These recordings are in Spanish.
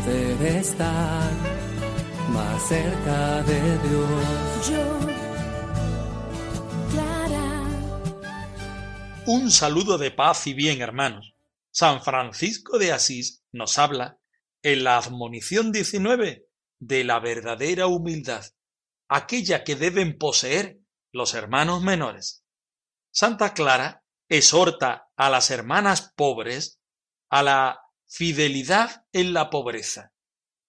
poder estar más cerca de Dios. Yo, Clara. Un saludo de paz y bien, hermanos. San Francisco de Asís nos habla en la admonición 19 de la verdadera humildad, aquella que deben poseer los hermanos menores. Santa Clara exhorta a las hermanas pobres a la fidelidad en la pobreza.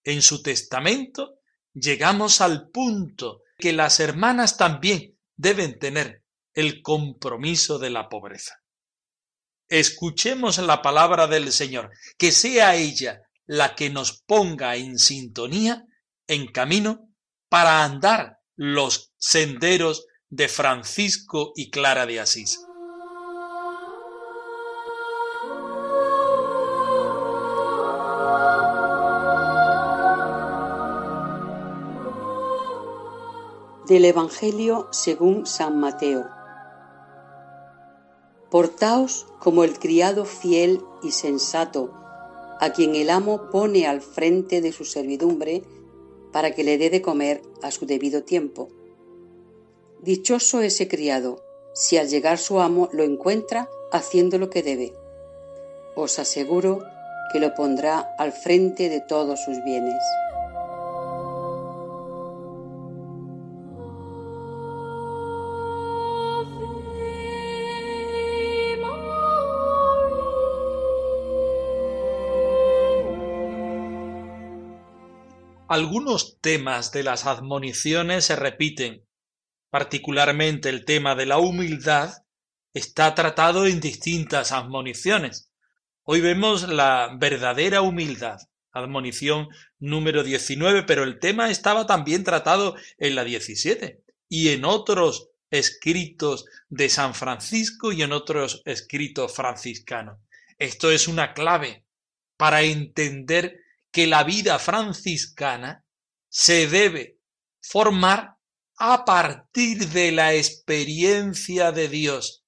En su testamento llegamos al punto que las hermanas también deben tener el compromiso de la pobreza. Escuchemos la palabra del Señor, que sea ella la que nos ponga en sintonía, en camino, para andar los senderos de Francisco y Clara de Asís. Del Evangelio según San Mateo. Portaos como el criado fiel y sensato, a quien el amo pone al frente de su servidumbre para que le dé de comer a su debido tiempo. Dichoso ese criado, si al llegar su amo lo encuentra haciendo lo que debe. Os aseguro que lo pondrá al frente de todos sus bienes. Algunos temas de las admoniciones se repiten, particularmente el tema de la humildad está tratado en distintas admoniciones. Hoy vemos la verdadera humildad, admonición número 19, pero el tema estaba también tratado en la 17 y en otros escritos de San Francisco y en otros escritos franciscanos. Esto es una clave para entender que la vida franciscana se debe formar a partir de la experiencia de Dios.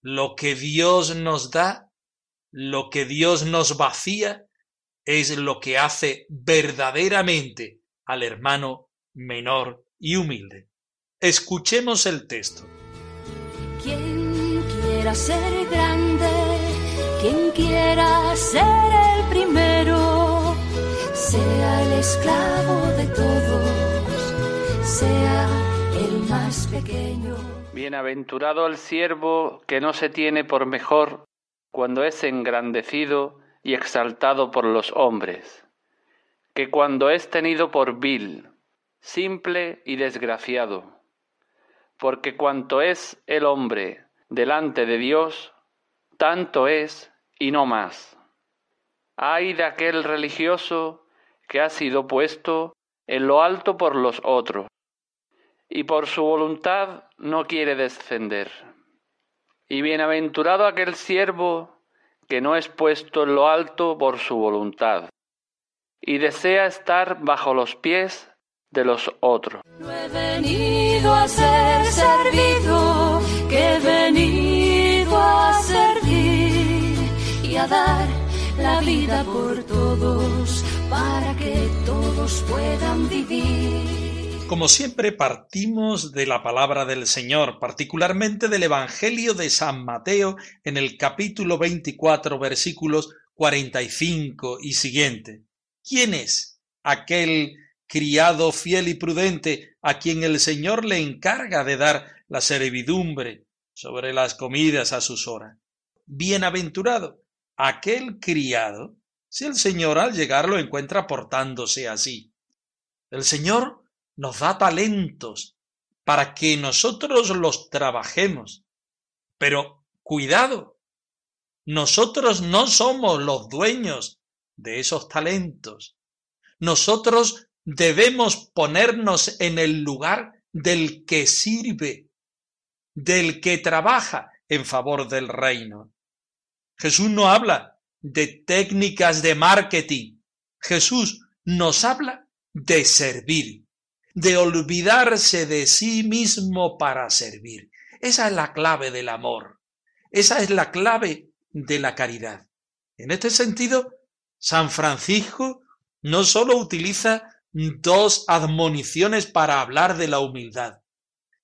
Lo que Dios nos da, lo que Dios nos vacía, es lo que hace verdaderamente al hermano menor y humilde. Escuchemos el texto. Quien quiera ser grande, quien quiera ser el primero, sea el esclavo de todos, sea el más pequeño. Bienaventurado el siervo que no se tiene por mejor cuando es engrandecido y exaltado por los hombres, que cuando es tenido por vil, simple y desgraciado. Porque cuanto es el hombre delante de Dios, tanto es y no más. Ay de aquel religioso que ha sido puesto en lo alto por los otros, y por su voluntad no quiere descender. Y bienaventurado aquel siervo que no es puesto en lo alto por su voluntad, y desea estar bajo los pies de los otros. No he venido a ser servido, que he venido a servir y a dar la vida por todos, para que todos puedan vivir. Como siempre partimos de la palabra del Señor, particularmente del Evangelio de San Mateo en el capítulo 24 versículos 45 y siguiente. ¿Quién es aquel criado fiel y prudente a quien el Señor le encarga de dar la servidumbre sobre las comidas a sus horas? Bienaventurado aquel criado si el Señor al llegar lo encuentra portándose así. El Señor nos da talentos para que nosotros los trabajemos. Pero cuidado, nosotros no somos los dueños de esos talentos. Nosotros debemos ponernos en el lugar del que sirve, del que trabaja en favor del reino. Jesús no habla de técnicas de marketing. Jesús nos habla de servir, de olvidarse de sí mismo para servir. Esa es la clave del amor. Esa es la clave de la caridad. En este sentido, San Francisco no sólo utiliza dos admoniciones para hablar de la humildad,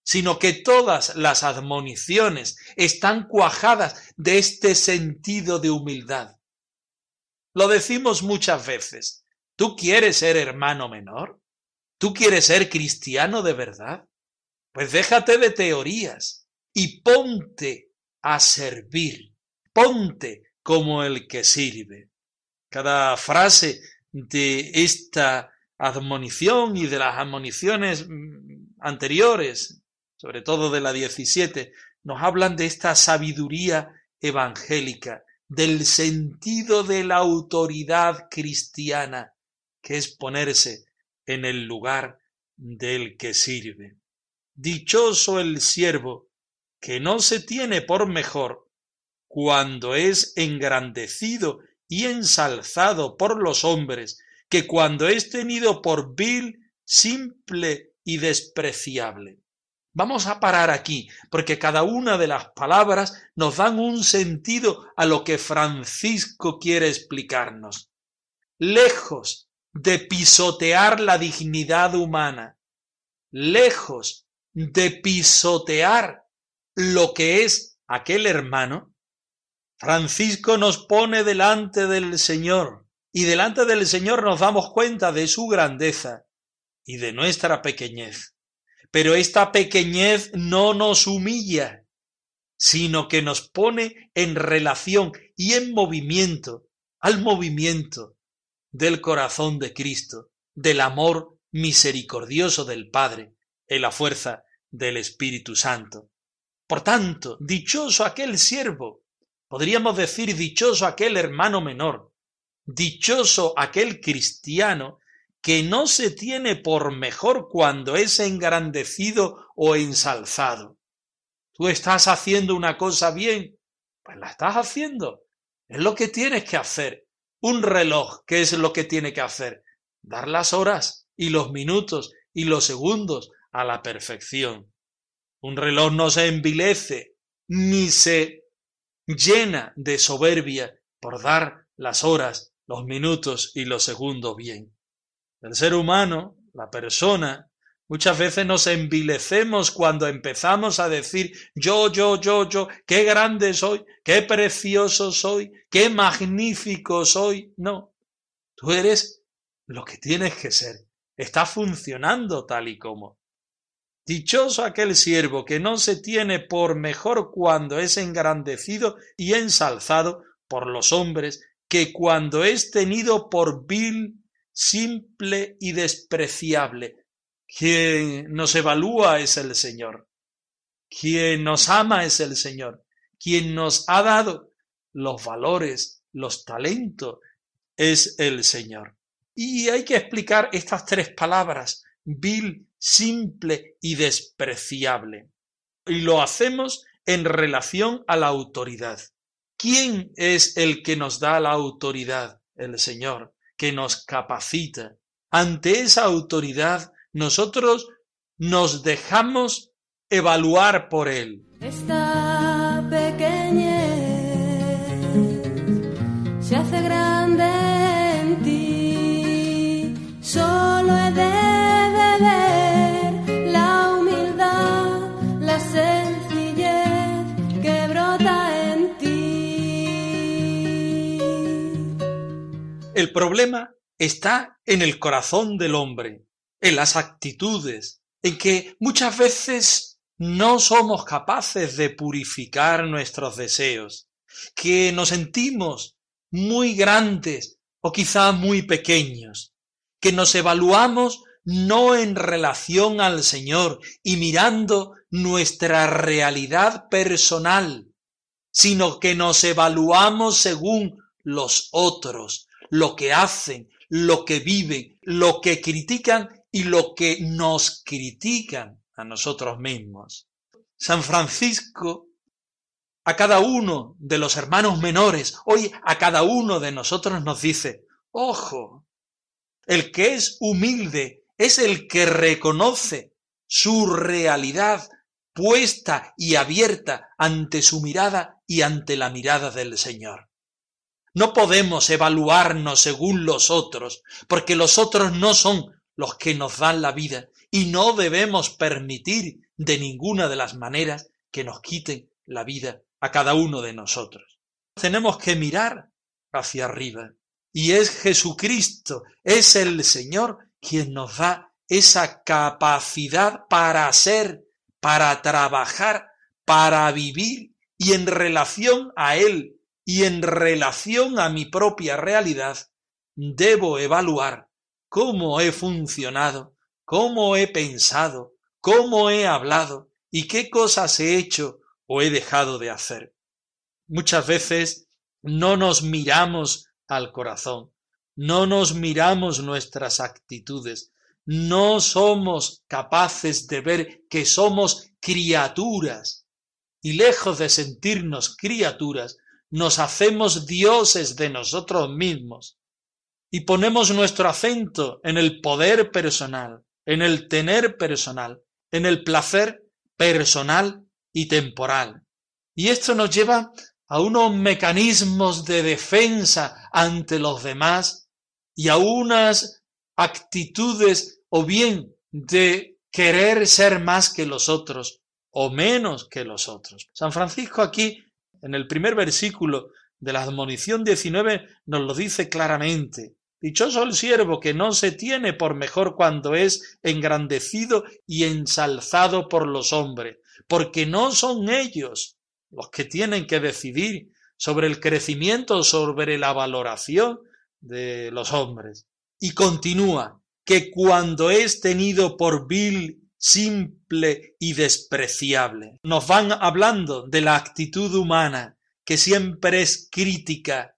sino que todas las admoniciones están cuajadas de este sentido de humildad. Lo decimos muchas veces. ¿Tú quieres ser hermano menor? ¿Tú quieres ser cristiano de verdad? Pues déjate de teorías y ponte a servir. Ponte como el que sirve. Cada frase de esta admonición y de las admoniciones mm, anteriores, sobre todo de la 17, nos hablan de esta sabiduría evangélica, del sentido de la autoridad cristiana, que es ponerse en el lugar del que sirve. Dichoso el siervo que no se tiene por mejor cuando es engrandecido y ensalzado por los hombres, que cuando es tenido por vil, simple y despreciable. Vamos a parar aquí, porque cada una de las palabras nos dan un sentido a lo que Francisco quiere explicarnos. Lejos de pisotear la dignidad humana, lejos de pisotear lo que es aquel hermano, Francisco nos pone delante del Señor, y delante del Señor nos damos cuenta de su grandeza y de nuestra pequeñez. Pero esta pequeñez no nos humilla, sino que nos pone en relación y en movimiento al movimiento del corazón de Cristo, del amor misericordioso del Padre, en la fuerza del Espíritu Santo. Por tanto, dichoso aquel siervo, podríamos decir dichoso aquel hermano menor, dichoso aquel cristiano que no se tiene por mejor cuando es engrandecido o ensalzado. Tú estás haciendo una cosa bien, pues la estás haciendo. Es lo que tienes que hacer. Un reloj, ¿qué es lo que tiene que hacer? Dar las horas y los minutos y los segundos a la perfección. Un reloj no se envilece ni se llena de soberbia por dar las horas, los minutos y los segundos bien. El ser humano, la persona, muchas veces nos envilecemos cuando empezamos a decir yo, yo, yo, yo, qué grande soy, qué precioso soy, qué magnífico soy. No, tú eres lo que tienes que ser. Está funcionando tal y como. Dichoso aquel siervo que no se tiene por mejor cuando es engrandecido y ensalzado por los hombres, que cuando es tenido por vil simple y despreciable. Quien nos evalúa es el Señor. Quien nos ama es el Señor. Quien nos ha dado los valores, los talentos, es el Señor. Y hay que explicar estas tres palabras, vil, simple y despreciable. Y lo hacemos en relación a la autoridad. ¿Quién es el que nos da la autoridad? El Señor que nos capacita. Ante esa autoridad, nosotros nos dejamos evaluar por Él. El problema está en el corazón del hombre, en las actitudes, en que muchas veces no somos capaces de purificar nuestros deseos, que nos sentimos muy grandes o quizá muy pequeños, que nos evaluamos no en relación al Señor y mirando nuestra realidad personal, sino que nos evaluamos según los otros, lo que hacen, lo que viven, lo que critican y lo que nos critican a nosotros mismos. San Francisco a cada uno de los hermanos menores, hoy a cada uno de nosotros nos dice, ojo, el que es humilde es el que reconoce su realidad puesta y abierta ante su mirada y ante la mirada del Señor. No podemos evaluarnos según los otros, porque los otros no son los que nos dan la vida y no debemos permitir de ninguna de las maneras que nos quiten la vida a cada uno de nosotros. Tenemos que mirar hacia arriba y es Jesucristo, es el Señor quien nos da esa capacidad para ser, para trabajar, para vivir y en relación a Él y en relación a mi propia realidad, debo evaluar cómo he funcionado, cómo he pensado, cómo he hablado y qué cosas he hecho o he dejado de hacer. Muchas veces no nos miramos al corazón, no nos miramos nuestras actitudes, no somos capaces de ver que somos criaturas y lejos de sentirnos criaturas, nos hacemos dioses de nosotros mismos y ponemos nuestro acento en el poder personal, en el tener personal, en el placer personal y temporal. Y esto nos lleva a unos mecanismos de defensa ante los demás y a unas actitudes o bien de querer ser más que los otros o menos que los otros. San Francisco aquí en el primer versículo de la admonición 19 nos lo dice claramente. Dichoso el siervo que no se tiene por mejor cuando es engrandecido y ensalzado por los hombres, porque no son ellos los que tienen que decidir sobre el crecimiento, sobre la valoración de los hombres. Y continúa, que cuando es tenido por vil simple y despreciable. Nos van hablando de la actitud humana, que siempre es crítica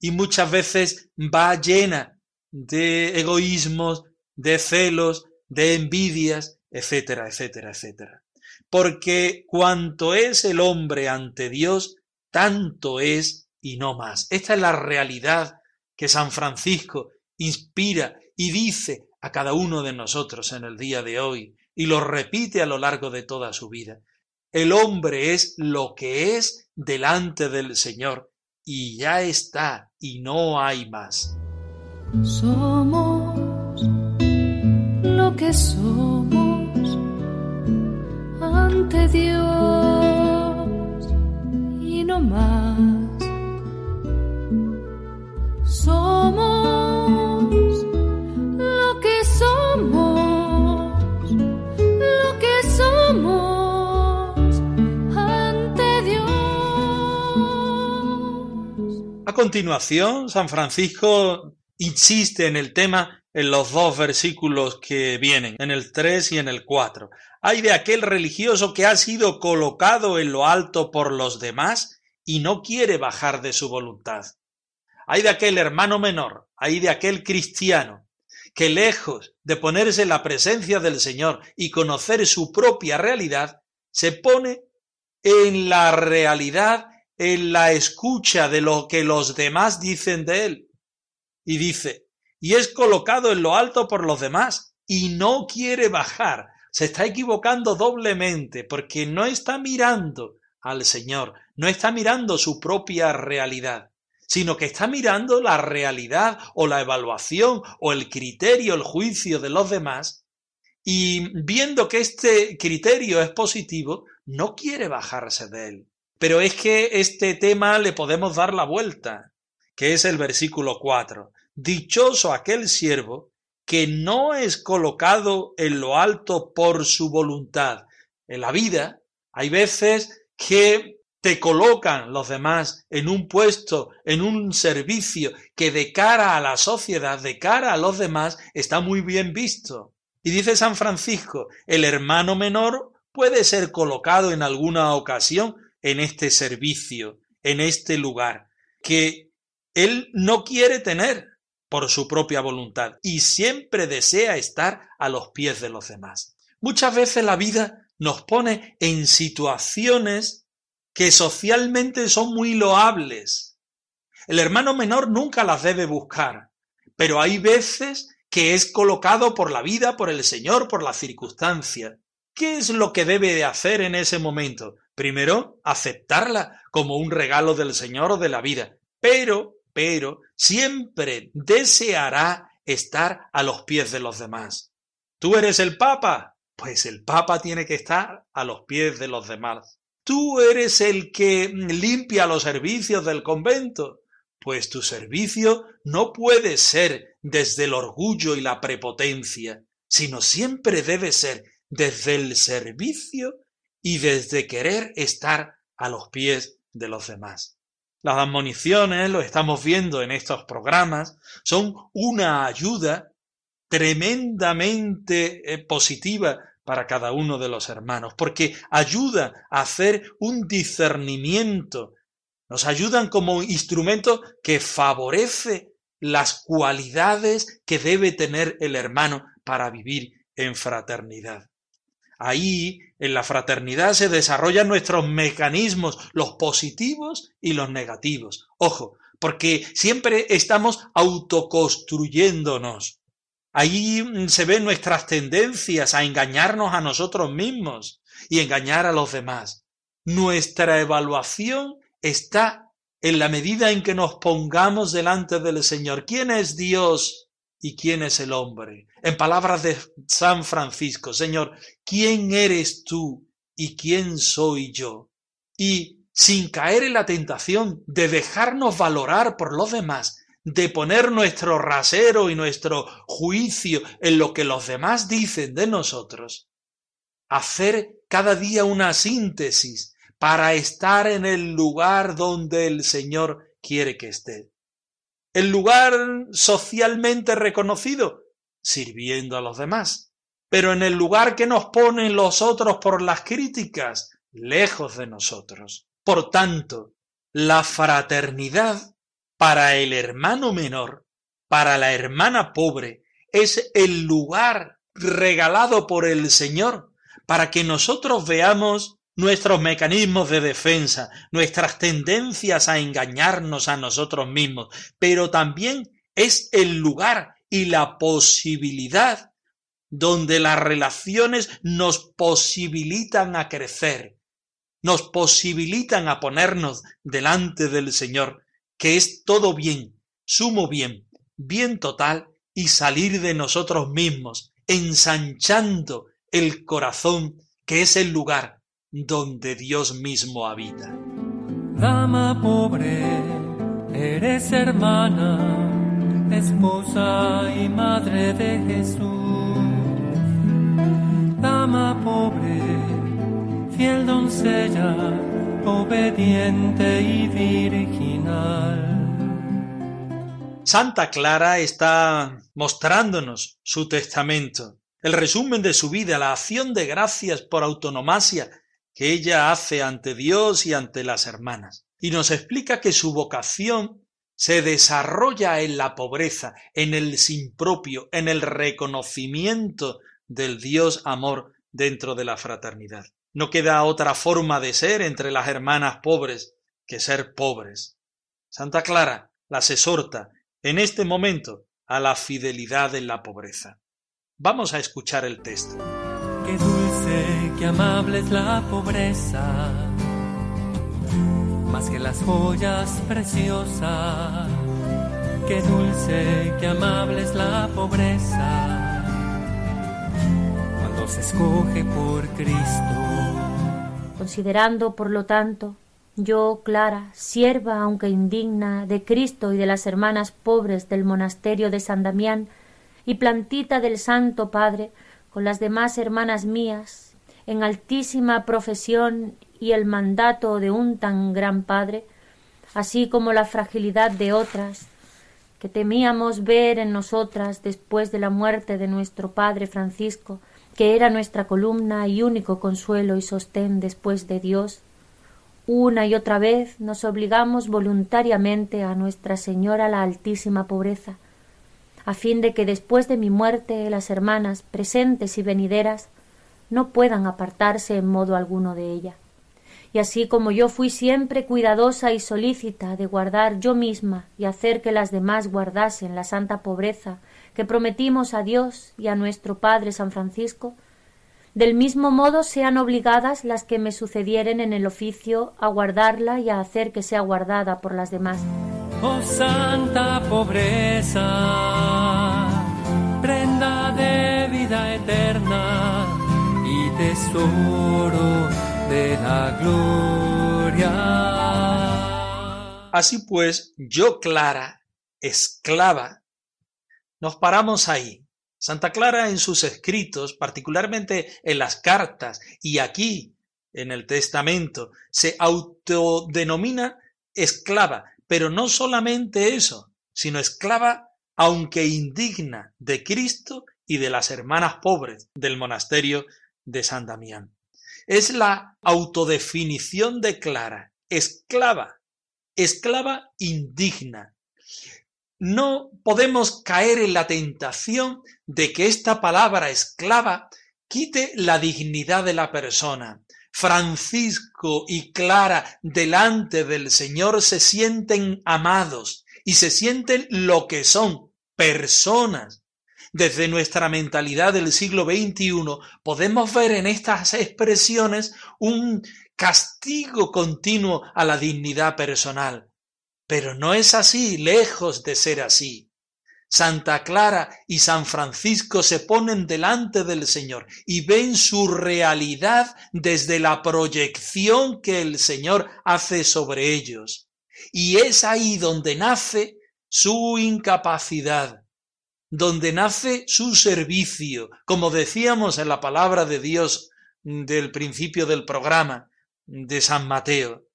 y muchas veces va llena de egoísmos, de celos, de envidias, etcétera, etcétera, etcétera. Porque cuanto es el hombre ante Dios, tanto es y no más. Esta es la realidad que San Francisco inspira y dice a cada uno de nosotros en el día de hoy y lo repite a lo largo de toda su vida. El hombre es lo que es delante del Señor y ya está y no hay más. Somos lo que somos ante Dios y no más. Continuación, San Francisco insiste en el tema en los dos versículos que vienen, en el 3 y en el 4. Hay de aquel religioso que ha sido colocado en lo alto por los demás y no quiere bajar de su voluntad. Hay de aquel hermano menor, hay de aquel cristiano, que lejos de ponerse en la presencia del Señor y conocer su propia realidad, se pone en la realidad en la escucha de lo que los demás dicen de él. Y dice, y es colocado en lo alto por los demás y no quiere bajar. Se está equivocando doblemente porque no está mirando al Señor, no está mirando su propia realidad, sino que está mirando la realidad o la evaluación o el criterio, el juicio de los demás y viendo que este criterio es positivo, no quiere bajarse de él. Pero es que este tema le podemos dar la vuelta, que es el versículo 4. Dichoso aquel siervo que no es colocado en lo alto por su voluntad. En la vida hay veces que te colocan los demás en un puesto, en un servicio que de cara a la sociedad, de cara a los demás, está muy bien visto. Y dice San Francisco, el hermano menor puede ser colocado en alguna ocasión en este servicio, en este lugar, que él no quiere tener por su propia voluntad y siempre desea estar a los pies de los demás. Muchas veces la vida nos pone en situaciones que socialmente son muy loables. El hermano menor nunca las debe buscar, pero hay veces que es colocado por la vida, por el Señor, por la circunstancia. ¿Qué es lo que debe de hacer en ese momento? Primero, aceptarla como un regalo del Señor o de la vida, pero, pero, siempre deseará estar a los pies de los demás. ¿Tú eres el Papa? Pues el Papa tiene que estar a los pies de los demás. ¿Tú eres el que limpia los servicios del convento? Pues tu servicio no puede ser desde el orgullo y la prepotencia, sino siempre debe ser desde el servicio y desde querer estar a los pies de los demás. Las admoniciones, lo estamos viendo en estos programas, son una ayuda tremendamente eh, positiva para cada uno de los hermanos, porque ayuda a hacer un discernimiento, nos ayudan como instrumento que favorece las cualidades que debe tener el hermano para vivir en fraternidad. Ahí, en la fraternidad, se desarrollan nuestros mecanismos, los positivos y los negativos. Ojo, porque siempre estamos autoconstruyéndonos. Ahí se ven nuestras tendencias a engañarnos a nosotros mismos y engañar a los demás. Nuestra evaluación está en la medida en que nos pongamos delante del Señor. ¿Quién es Dios? Y quién es el hombre. En palabras de San Francisco, Señor, ¿quién eres tú y quién soy yo? Y sin caer en la tentación de dejarnos valorar por los demás, de poner nuestro rasero y nuestro juicio en lo que los demás dicen de nosotros, hacer cada día una síntesis para estar en el lugar donde el Señor quiere que esté el lugar socialmente reconocido, sirviendo a los demás. Pero en el lugar que nos ponen los otros por las críticas, lejos de nosotros. Por tanto, la fraternidad para el hermano menor, para la hermana pobre, es el lugar regalado por el Señor para que nosotros veamos nuestros mecanismos de defensa, nuestras tendencias a engañarnos a nosotros mismos, pero también es el lugar y la posibilidad donde las relaciones nos posibilitan a crecer, nos posibilitan a ponernos delante del Señor, que es todo bien, sumo bien, bien total, y salir de nosotros mismos, ensanchando el corazón, que es el lugar donde Dios mismo habita. Dama pobre, eres hermana, esposa y madre de Jesús. Dama pobre, fiel doncella, obediente y virginal. Santa Clara está mostrándonos su testamento, el resumen de su vida, la acción de gracias por autonomasia que ella hace ante Dios y ante las hermanas. Y nos explica que su vocación se desarrolla en la pobreza, en el sin propio, en el reconocimiento del Dios amor dentro de la fraternidad. No queda otra forma de ser entre las hermanas pobres que ser pobres. Santa Clara las exhorta en este momento a la fidelidad en la pobreza. Vamos a escuchar el texto. Qué qué amable es la pobreza, más que las joyas preciosas. Qué dulce, qué amable es la pobreza, cuando se escoge por Cristo. Considerando, por lo tanto, yo, Clara, sierva, aunque indigna, de Cristo y de las hermanas pobres del monasterio de San Damián, y plantita del Santo Padre, con las demás hermanas mías, en altísima profesión y el mandato de un tan gran Padre, así como la fragilidad de otras, que temíamos ver en nosotras después de la muerte de nuestro Padre Francisco, que era nuestra columna y único consuelo y sostén después de Dios, Una y otra vez nos obligamos voluntariamente a Nuestra Señora la altísima pobreza, a fin de que después de mi muerte las hermanas presentes y venideras no puedan apartarse en modo alguno de ella. Y así como yo fui siempre cuidadosa y solícita de guardar yo misma y hacer que las demás guardasen la santa pobreza que prometimos a Dios y a nuestro Padre San Francisco, del mismo modo sean obligadas las que me sucedieren en el oficio a guardarla y a hacer que sea guardada por las demás. Oh santa pobreza, prenda de vida eterna y tesoro de la gloria. Así pues, yo, Clara, esclava, nos paramos ahí Santa Clara en sus escritos, particularmente en las cartas y aquí en el Testamento, se autodenomina esclava, pero no solamente eso, sino esclava aunque indigna de Cristo y de las hermanas pobres del monasterio de San Damián. Es la autodefinición de Clara, esclava, esclava indigna, no podemos caer en la tentación de que esta palabra esclava quite la dignidad de la persona. Francisco y Clara delante del Señor se sienten amados y se sienten lo que son, personas. Desde nuestra mentalidad del siglo XXI podemos ver en estas expresiones un castigo continuo a la dignidad personal. Pero no es así, lejos de ser así. Santa Clara y San Francisco se ponen delante del Señor y ven su realidad desde la proyección que el Señor hace sobre ellos. Y es ahí donde nace su incapacidad, donde nace su servicio, como decíamos en la palabra de Dios del principio del programa de San Mateo.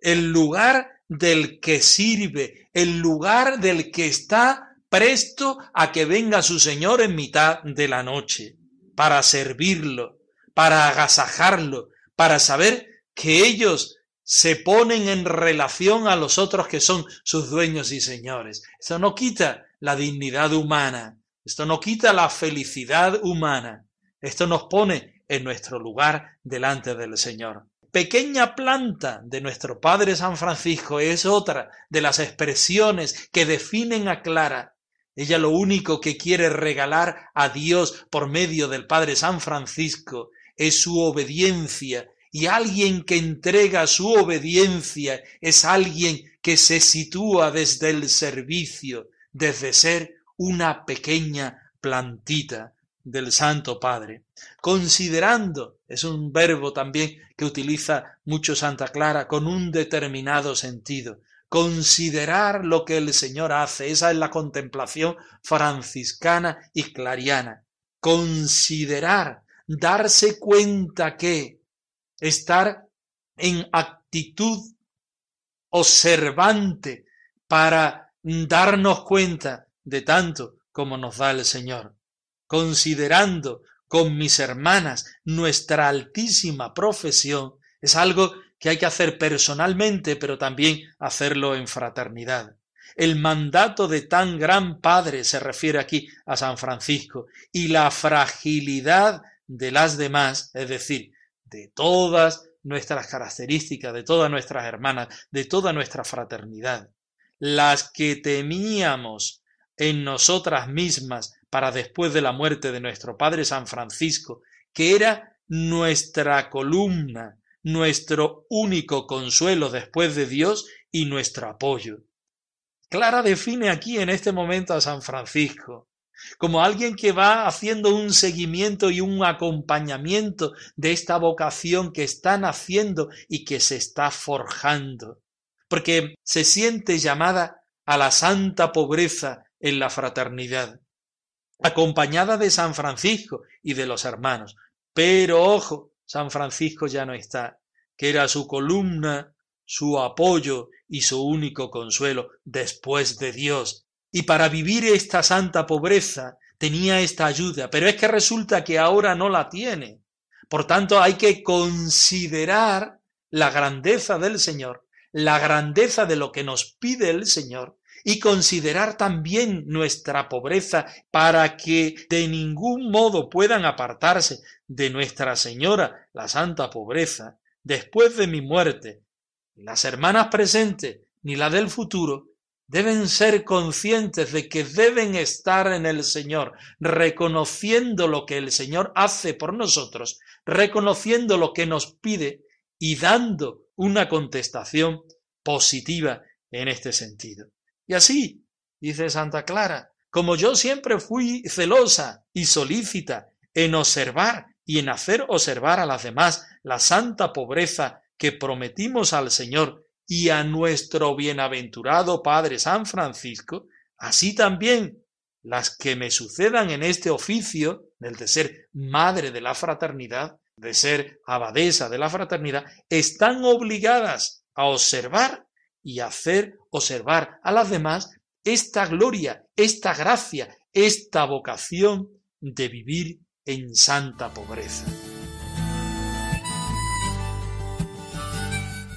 El lugar del que sirve, el lugar del que está presto a que venga su Señor en mitad de la noche, para servirlo, para agasajarlo, para saber que ellos se ponen en relación a los otros que son sus dueños y señores. Esto no quita la dignidad humana, esto no quita la felicidad humana, esto nos pone en nuestro lugar delante del Señor pequeña planta de nuestro Padre San Francisco es otra de las expresiones que definen a Clara. Ella lo único que quiere regalar a Dios por medio del Padre San Francisco es su obediencia. Y alguien que entrega su obediencia es alguien que se sitúa desde el servicio, desde ser una pequeña plantita del Santo Padre, considerando, es un verbo también que utiliza mucho Santa Clara con un determinado sentido, considerar lo que el Señor hace, esa es la contemplación franciscana y clariana, considerar, darse cuenta que estar en actitud observante para darnos cuenta de tanto como nos da el Señor. Considerando con mis hermanas nuestra altísima profesión, es algo que hay que hacer personalmente, pero también hacerlo en fraternidad. El mandato de tan gran Padre se refiere aquí a San Francisco y la fragilidad de las demás, es decir, de todas nuestras características, de todas nuestras hermanas, de toda nuestra fraternidad, las que temíamos en nosotras mismas para después de la muerte de nuestro Padre San Francisco, que era nuestra columna, nuestro único consuelo después de Dios y nuestro apoyo. Clara define aquí en este momento a San Francisco como alguien que va haciendo un seguimiento y un acompañamiento de esta vocación que están haciendo y que se está forjando, porque se siente llamada a la santa pobreza en la fraternidad acompañada de San Francisco y de los hermanos. Pero ojo, San Francisco ya no está, que era su columna, su apoyo y su único consuelo después de Dios. Y para vivir esta santa pobreza tenía esta ayuda, pero es que resulta que ahora no la tiene. Por tanto, hay que considerar la grandeza del Señor, la grandeza de lo que nos pide el Señor, y considerar también nuestra pobreza para que de ningún modo puedan apartarse de Nuestra Señora, la Santa Pobreza, después de mi muerte. Las hermanas presentes ni la del futuro deben ser conscientes de que deben estar en el Señor, reconociendo lo que el Señor hace por nosotros, reconociendo lo que nos pide y dando una contestación positiva en este sentido. Y así, dice Santa Clara, como yo siempre fui celosa y solícita en observar y en hacer observar a las demás la santa pobreza que prometimos al Señor y a nuestro bienaventurado Padre San Francisco, así también las que me sucedan en este oficio, del de ser madre de la fraternidad, de ser abadesa de la fraternidad, están obligadas a observar y hacer observar a las demás esta gloria, esta gracia, esta vocación de vivir en santa pobreza.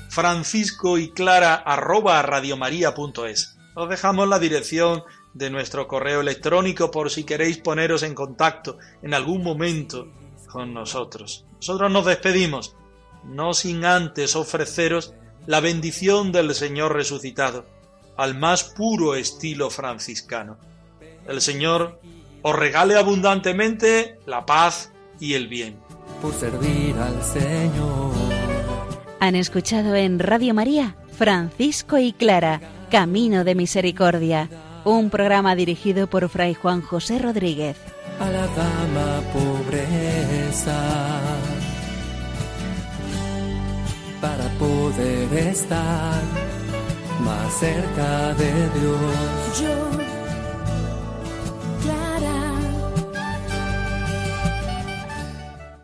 Francisco y Clara arroba radiomaria.es. Os dejamos la dirección de nuestro correo electrónico por si queréis poneros en contacto en algún momento con nosotros. Nosotros nos despedimos, no sin antes ofreceros la bendición del Señor resucitado, al más puro estilo franciscano. El Señor os regale abundantemente la paz y el bien. Por servir al Señor. Han escuchado en Radio María Francisco y Clara, Camino de Misericordia, un programa dirigido por Fray Juan José Rodríguez. A la dama pobreza para poder estar más cerca de Dios.